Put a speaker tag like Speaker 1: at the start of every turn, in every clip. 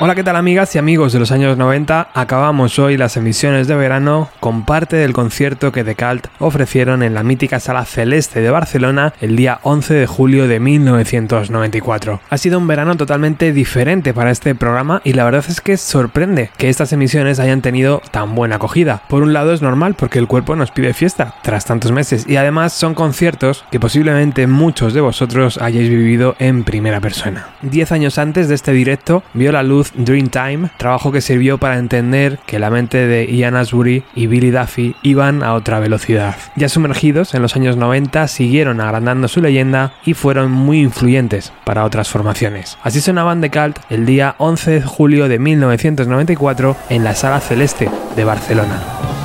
Speaker 1: Hola, ¿qué tal amigas y amigos de los años 90? Acabamos hoy las emisiones de verano con parte del concierto que The ofrecieron en la mítica Sala Celeste de Barcelona el día 11 de julio de 1994. Ha sido un verano totalmente diferente para este programa y la verdad es que sorprende que estas emisiones hayan tenido tan buena acogida. Por un lado es normal porque el cuerpo nos pide fiesta tras tantos meses y además son conciertos que posiblemente muchos de vosotros hayáis vivido en primera persona. Diez años antes de este directo vio la luz Dreamtime, trabajo que sirvió para entender que la mente de Ian Asbury y Billy Duffy iban a otra velocidad. Ya sumergidos en los años 90 siguieron agrandando su leyenda y fueron muy influyentes para otras formaciones. Así sonaban de Cult el día 11 de julio de 1994 en la Sala Celeste de Barcelona.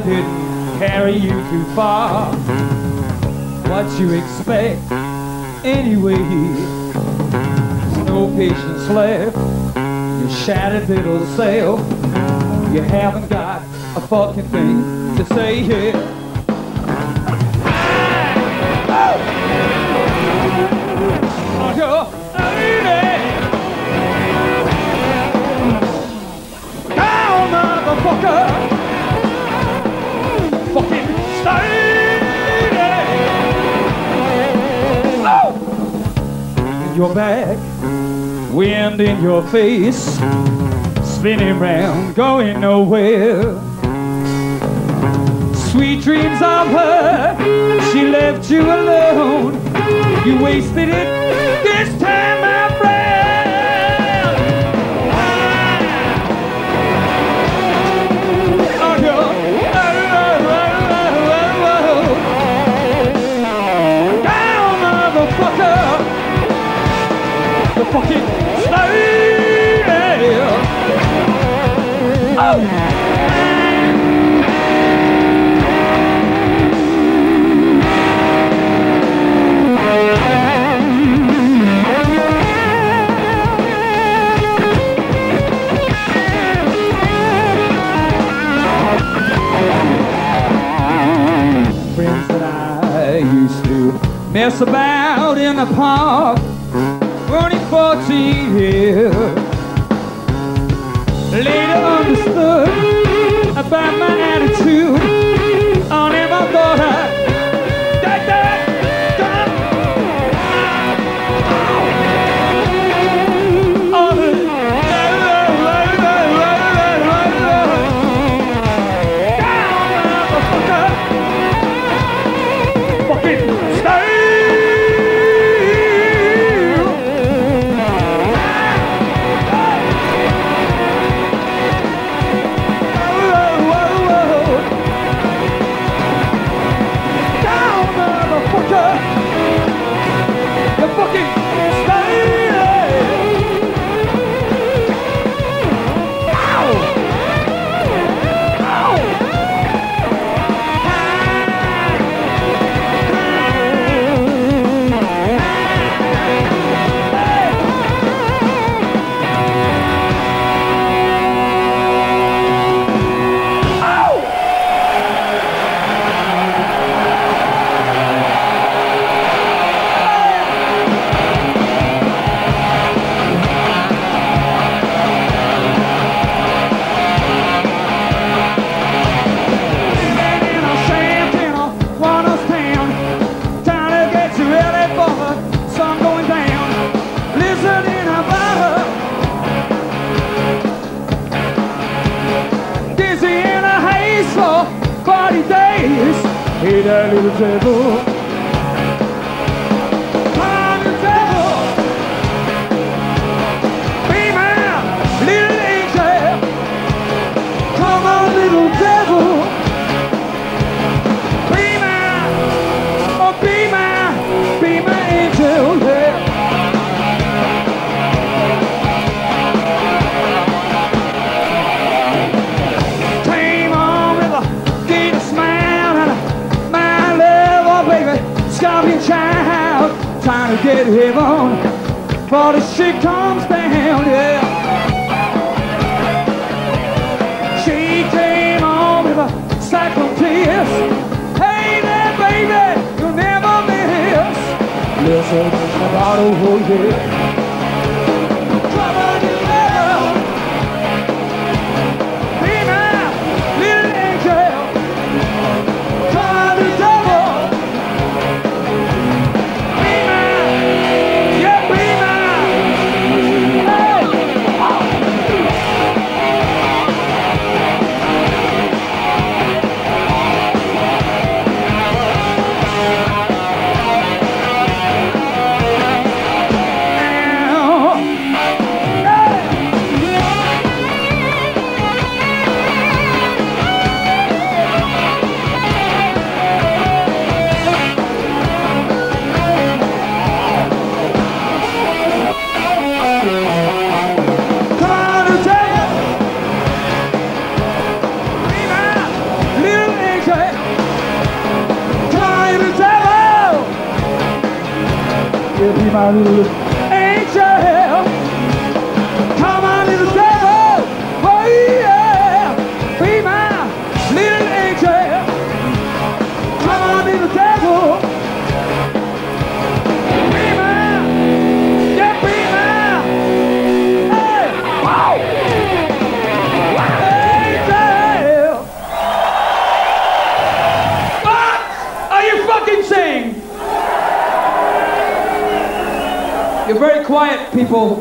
Speaker 2: Didn't carry you too far. What you expect anyway? There's no patience left. You shattered little self. You haven't got a fucking thing to say here. Oh, Your back, wind in your face, spinning round, going nowhere. Sweet dreams of her, she left you alone. You wasted it this time, fucking slave. Oh. mess about in the park only 14 years. Later understood about my attitude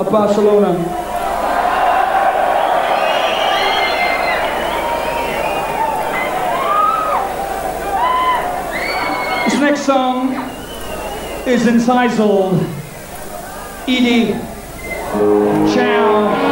Speaker 2: of Barcelona. This next song is entitled Edie Ciao.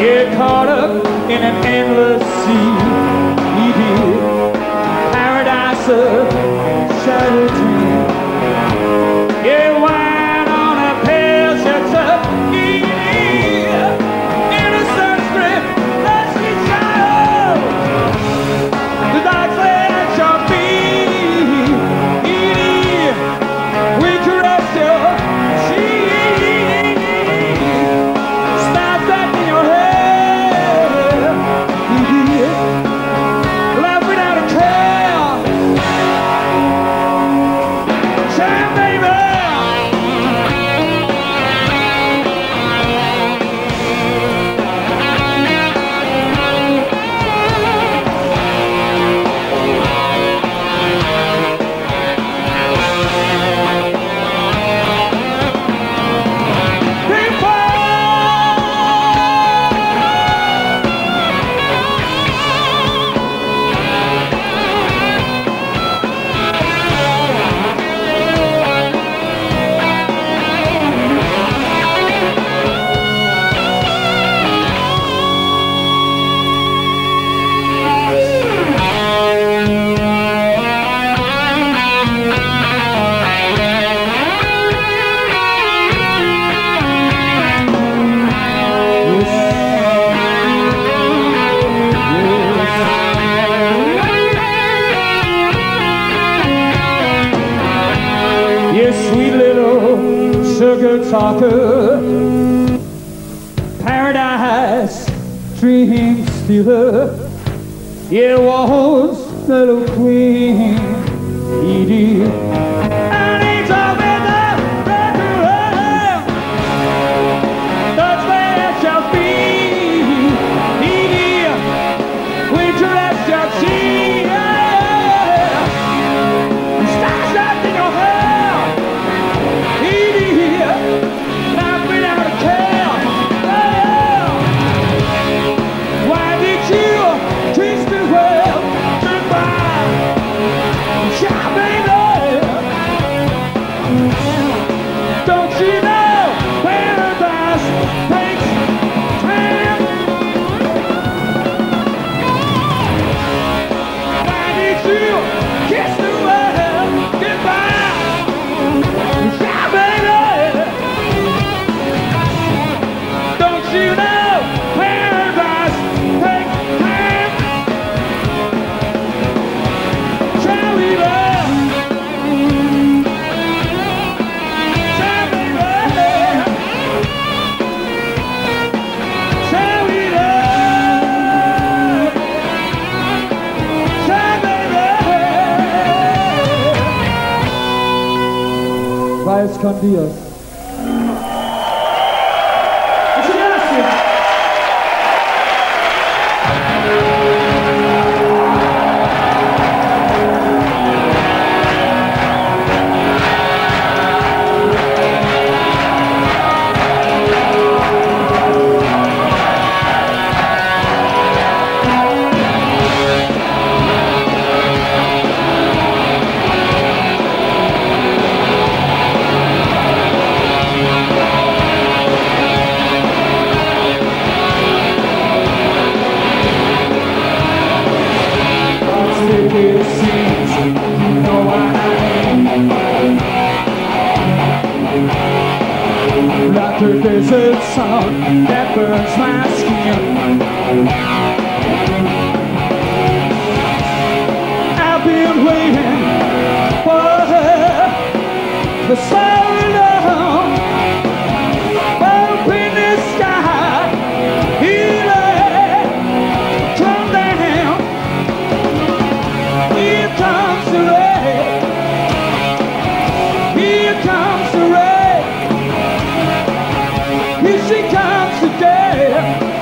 Speaker 2: Get caught up in an endless sea, paradise of stalker, paradise dream stealer. It was the little queen, Edie. con Dios. Here she comes again.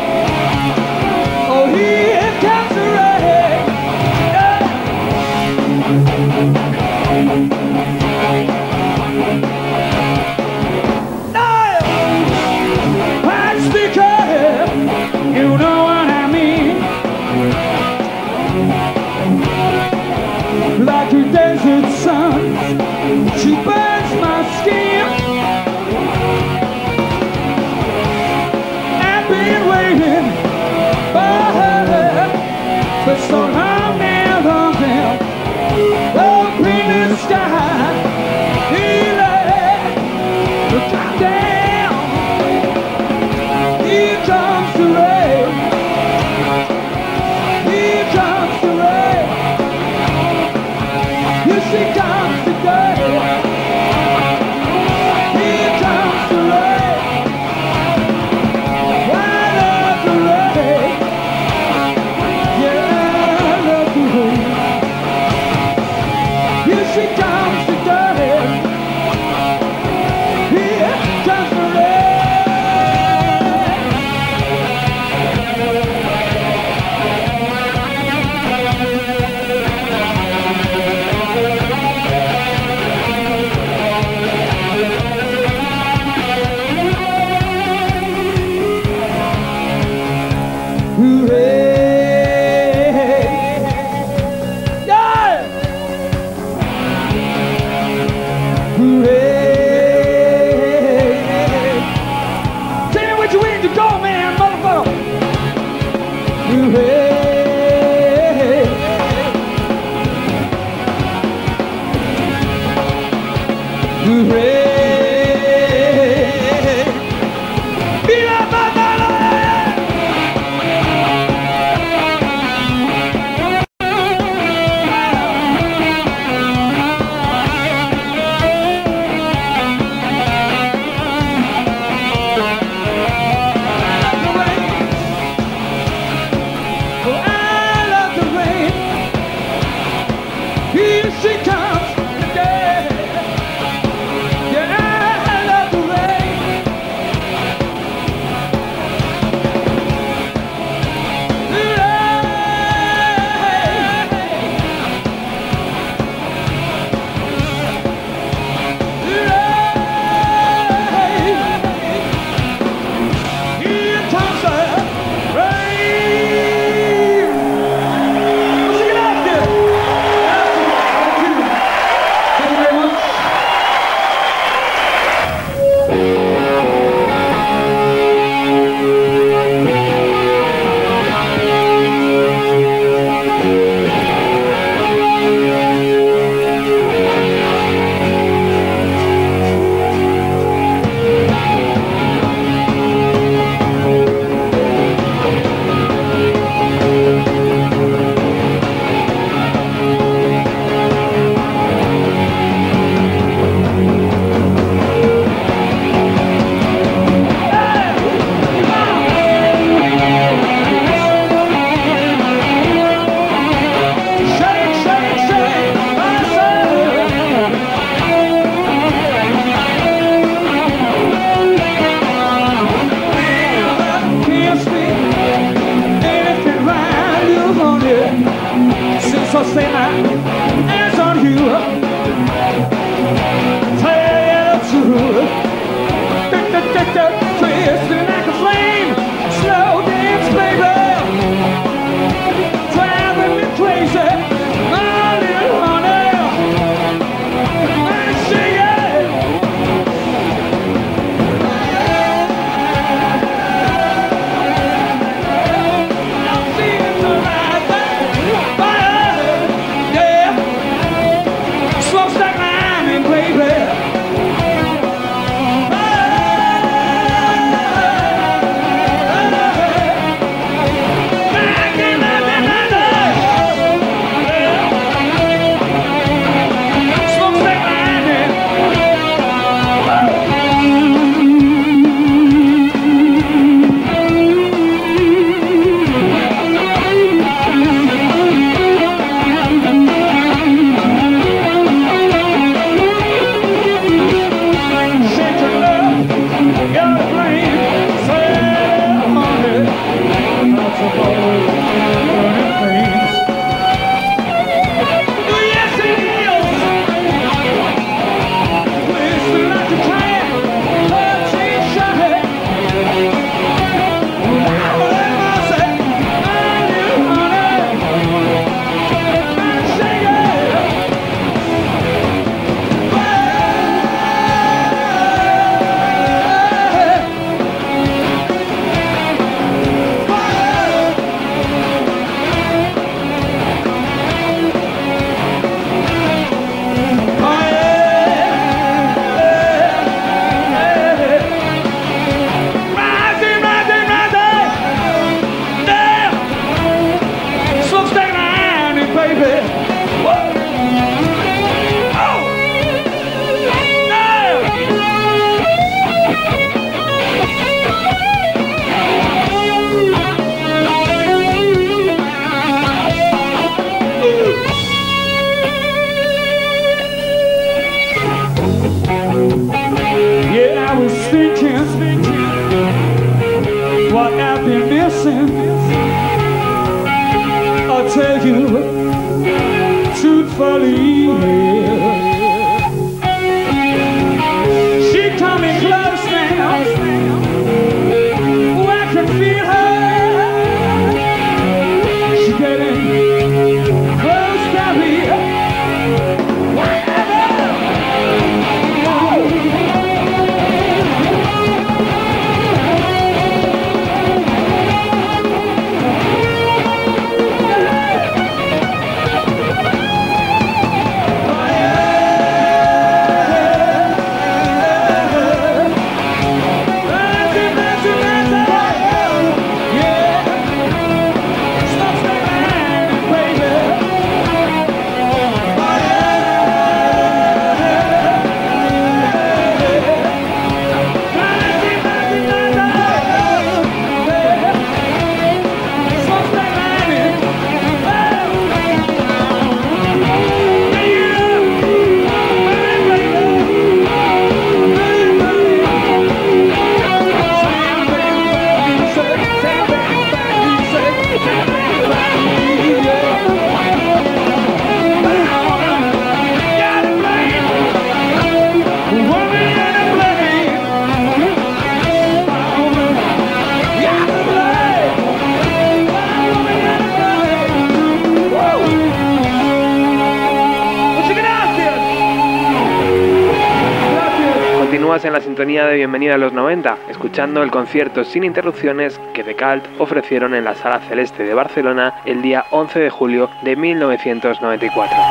Speaker 2: De Bienvenida a los 90, escuchando el concierto sin interrupciones que The Cult ofrecieron en la Sala Celeste de Barcelona el día 11 de julio de 1994.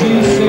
Speaker 2: Jesus.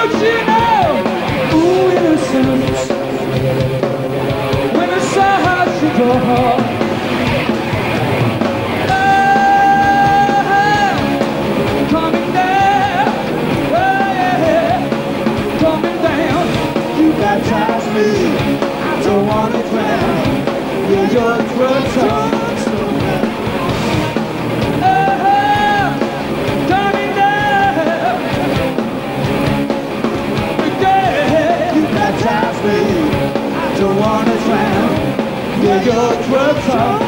Speaker 2: Oh, innocence When Lord, welcome.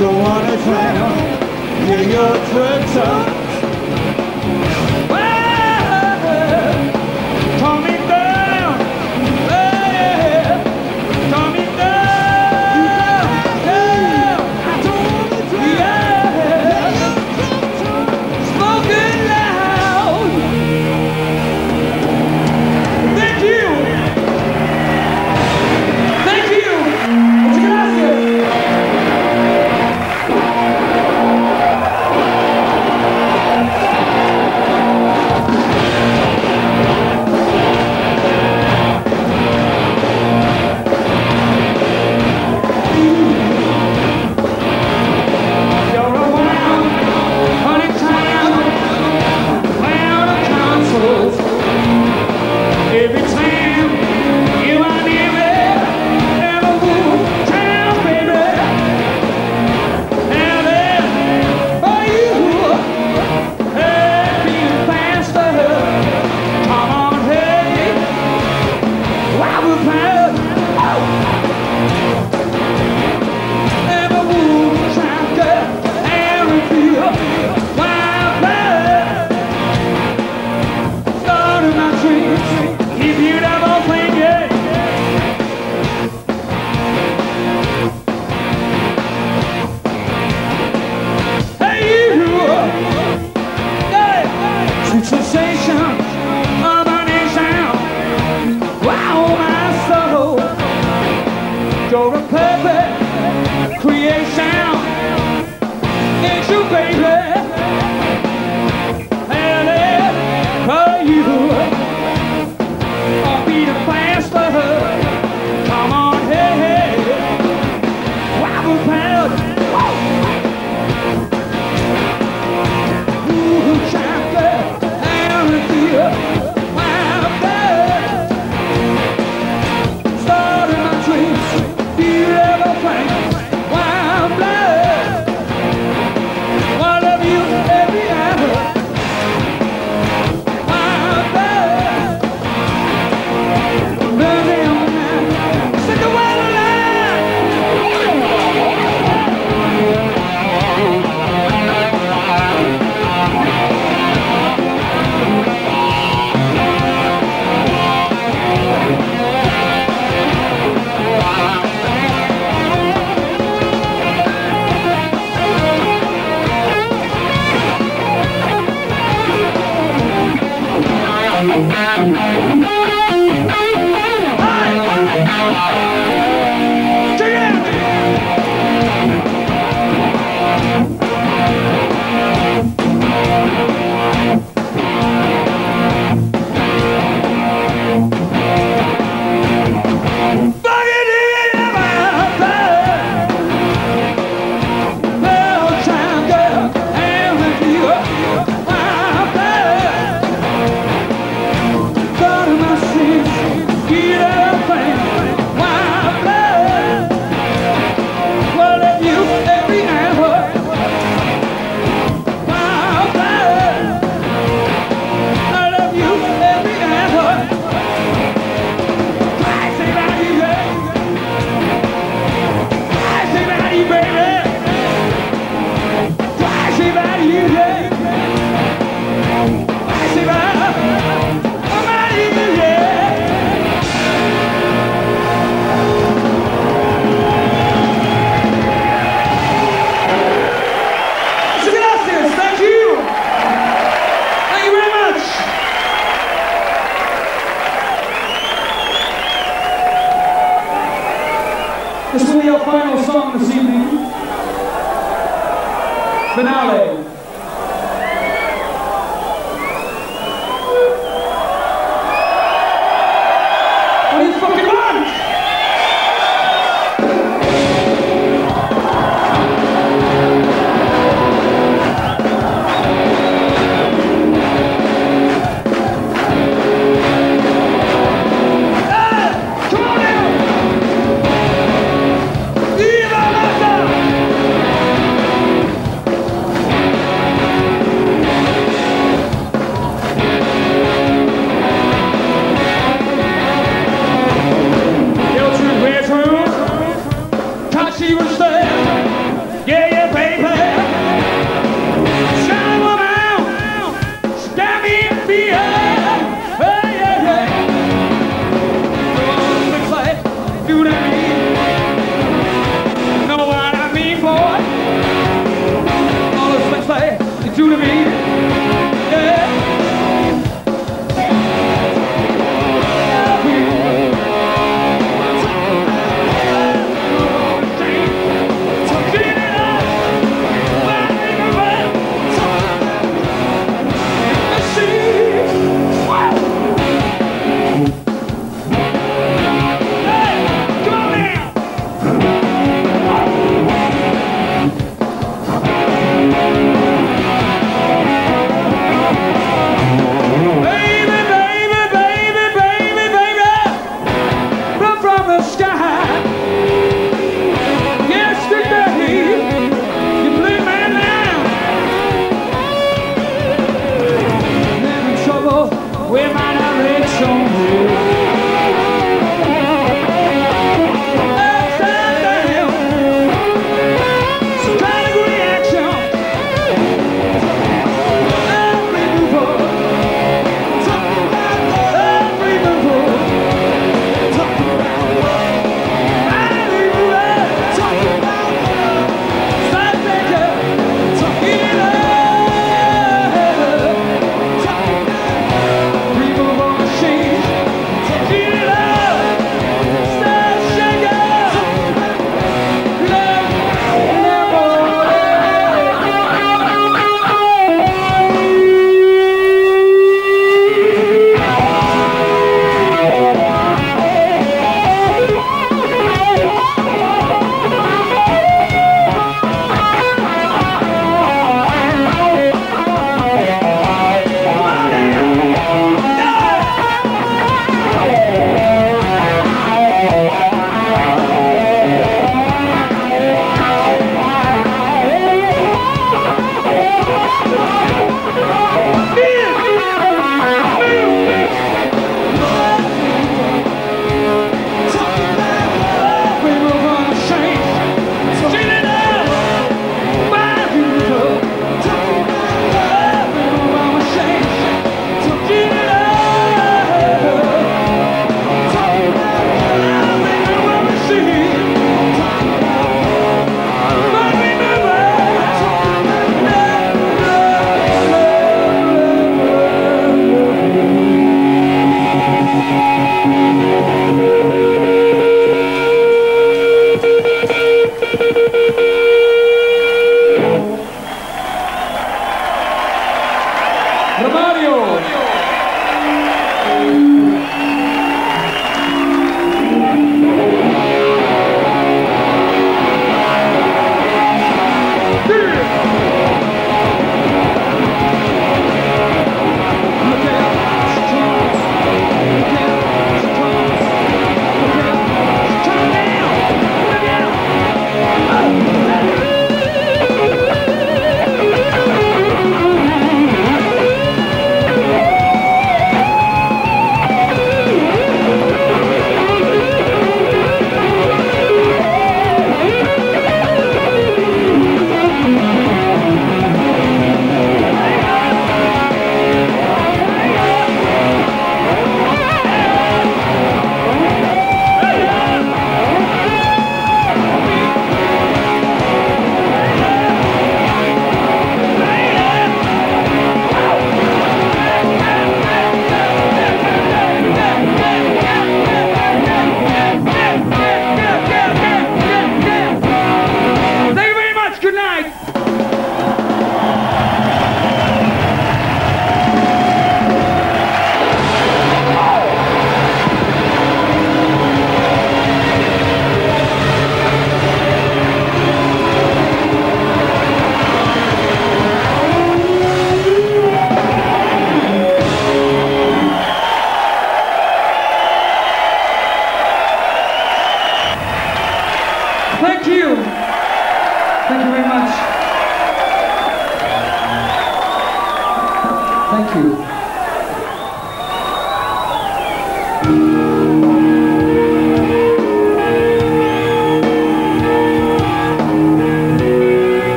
Speaker 2: Don't wanna drown, yeah, you're a traitor. gente.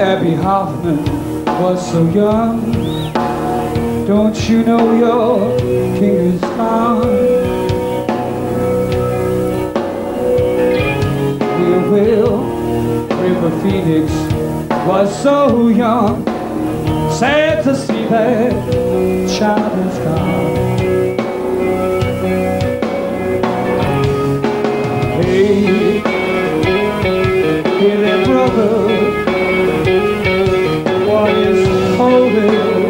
Speaker 2: Abbie Hoffman was so young. Don't you know your king is gone? We will. River Phoenix was so young. Sad to see that child is gone. Hey, hey, little brother
Speaker 1: hallway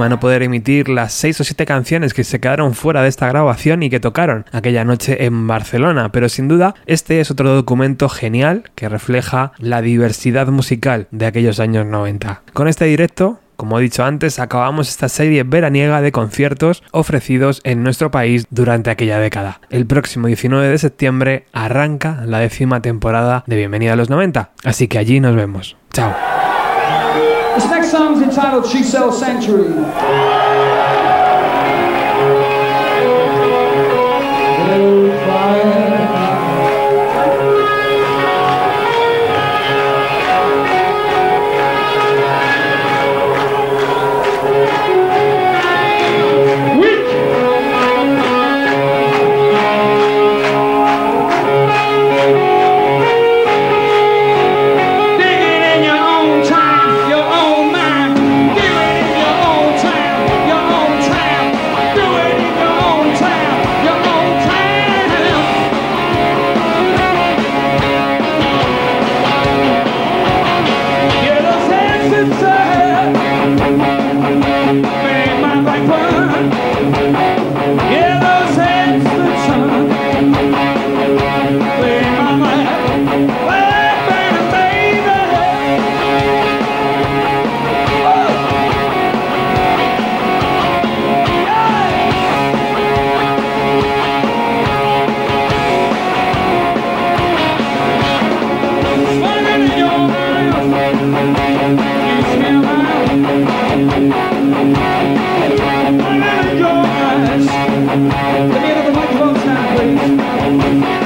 Speaker 1: lástima no poder emitir las seis o siete canciones que se quedaron fuera de esta grabación y que tocaron aquella noche en Barcelona, pero sin duda este es otro documento genial que refleja la diversidad musical de aquellos años 90. Con este directo como he dicho antes, acabamos esta serie veraniega de conciertos ofrecidos en nuestro país durante aquella década. El próximo 19 de septiembre arranca la décima temporada de Bienvenida a los 90, así que allí nos vemos. Chao.
Speaker 2: This next song is entitled She Sells Sanctuary. Dig It's the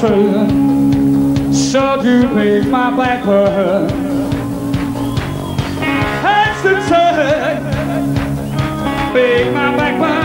Speaker 2: truth. So you make my the truth. Make my back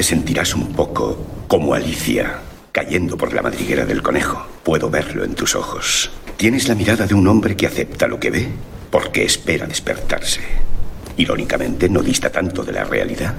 Speaker 3: te sentirás un poco como Alicia, cayendo por la madriguera del conejo. Puedo verlo en tus ojos. Tienes la mirada de un hombre que acepta lo que ve porque espera despertarse. Irónicamente, no dista tanto de la realidad.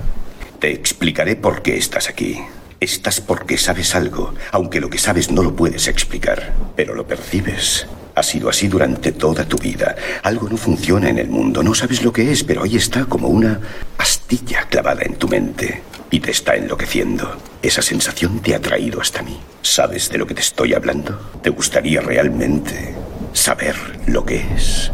Speaker 3: Te explicaré por qué estás aquí. Estás porque sabes algo, aunque lo que sabes no lo puedes explicar, pero lo percibes. Ha sido así durante toda tu vida. Algo no funciona en el mundo, no sabes lo que es, pero ahí está como una astilla clavada en tu mente y te está enloqueciendo. Esa sensación te ha traído hasta mí. ¿Sabes de lo que te estoy hablando? ¿Te gustaría realmente saber lo que es?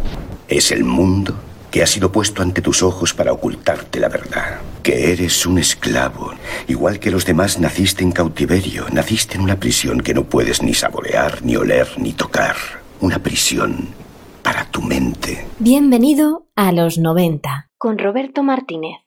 Speaker 3: Es el mundo que ha sido puesto ante tus ojos para ocultarte la verdad. Que eres un esclavo. Igual que los demás naciste en cautiverio, naciste en una prisión que no puedes ni saborear, ni oler, ni tocar. Una prisión para tu mente.
Speaker 4: Bienvenido a los 90 con Roberto Martínez.